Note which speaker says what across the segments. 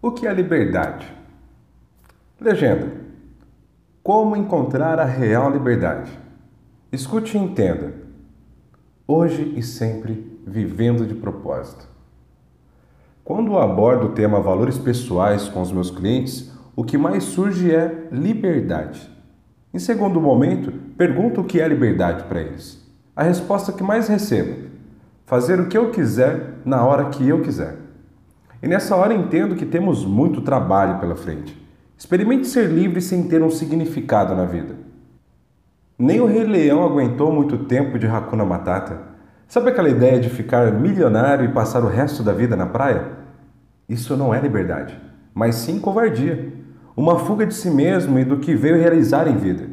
Speaker 1: O que é liberdade? Legenda: Como encontrar a real liberdade? Escute e entenda. Hoje e sempre vivendo de propósito. Quando abordo o tema valores pessoais com os meus clientes, o que mais surge é liberdade. Em segundo momento, pergunto o que é liberdade para eles. A resposta que mais recebo: fazer o que eu quiser na hora que eu quiser. E nessa hora entendo que temos muito trabalho pela frente. Experimente ser livre sem ter um significado na vida. Nem o Rei Leão aguentou muito tempo de Hakuna Matata. Sabe aquela ideia de ficar milionário e passar o resto da vida na praia? Isso não é liberdade, mas sim covardia. Uma fuga de si mesmo e do que veio realizar em vida.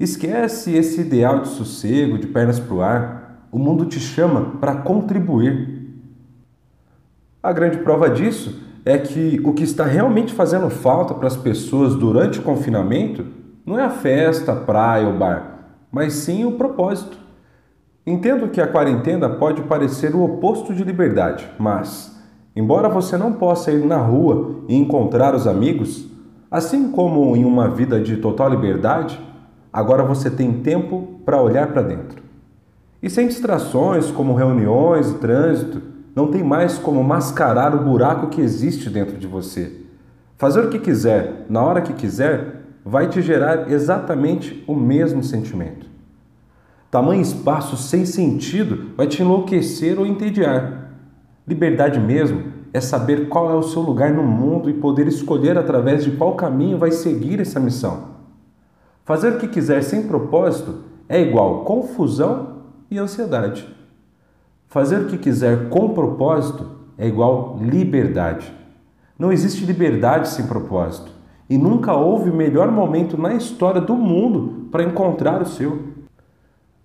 Speaker 1: Esquece esse ideal de sossego, de pernas para o ar. O mundo te chama para contribuir, a grande prova disso é que o que está realmente fazendo falta para as pessoas durante o confinamento não é a festa, a praia ou bar, mas sim o propósito. Entendo que a quarentena pode parecer o oposto de liberdade, mas, embora você não possa ir na rua e encontrar os amigos, assim como em uma vida de total liberdade, agora você tem tempo para olhar para dentro. E sem distrações como reuniões e trânsito, não tem mais como mascarar o buraco que existe dentro de você. Fazer o que quiser, na hora que quiser, vai te gerar exatamente o mesmo sentimento. Tamanho espaço sem sentido vai te enlouquecer ou entediar. Liberdade mesmo é saber qual é o seu lugar no mundo e poder escolher através de qual caminho vai seguir essa missão. Fazer o que quiser sem propósito é igual confusão e ansiedade. Fazer o que quiser com propósito é igual liberdade. Não existe liberdade sem propósito e nunca houve melhor momento na história do mundo para encontrar o seu.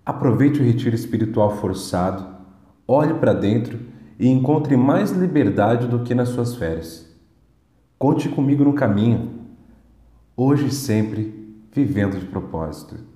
Speaker 1: Aproveite o retiro espiritual forçado, olhe para dentro e encontre mais liberdade do que nas suas férias. Conte comigo no caminho, hoje e sempre vivendo de propósito.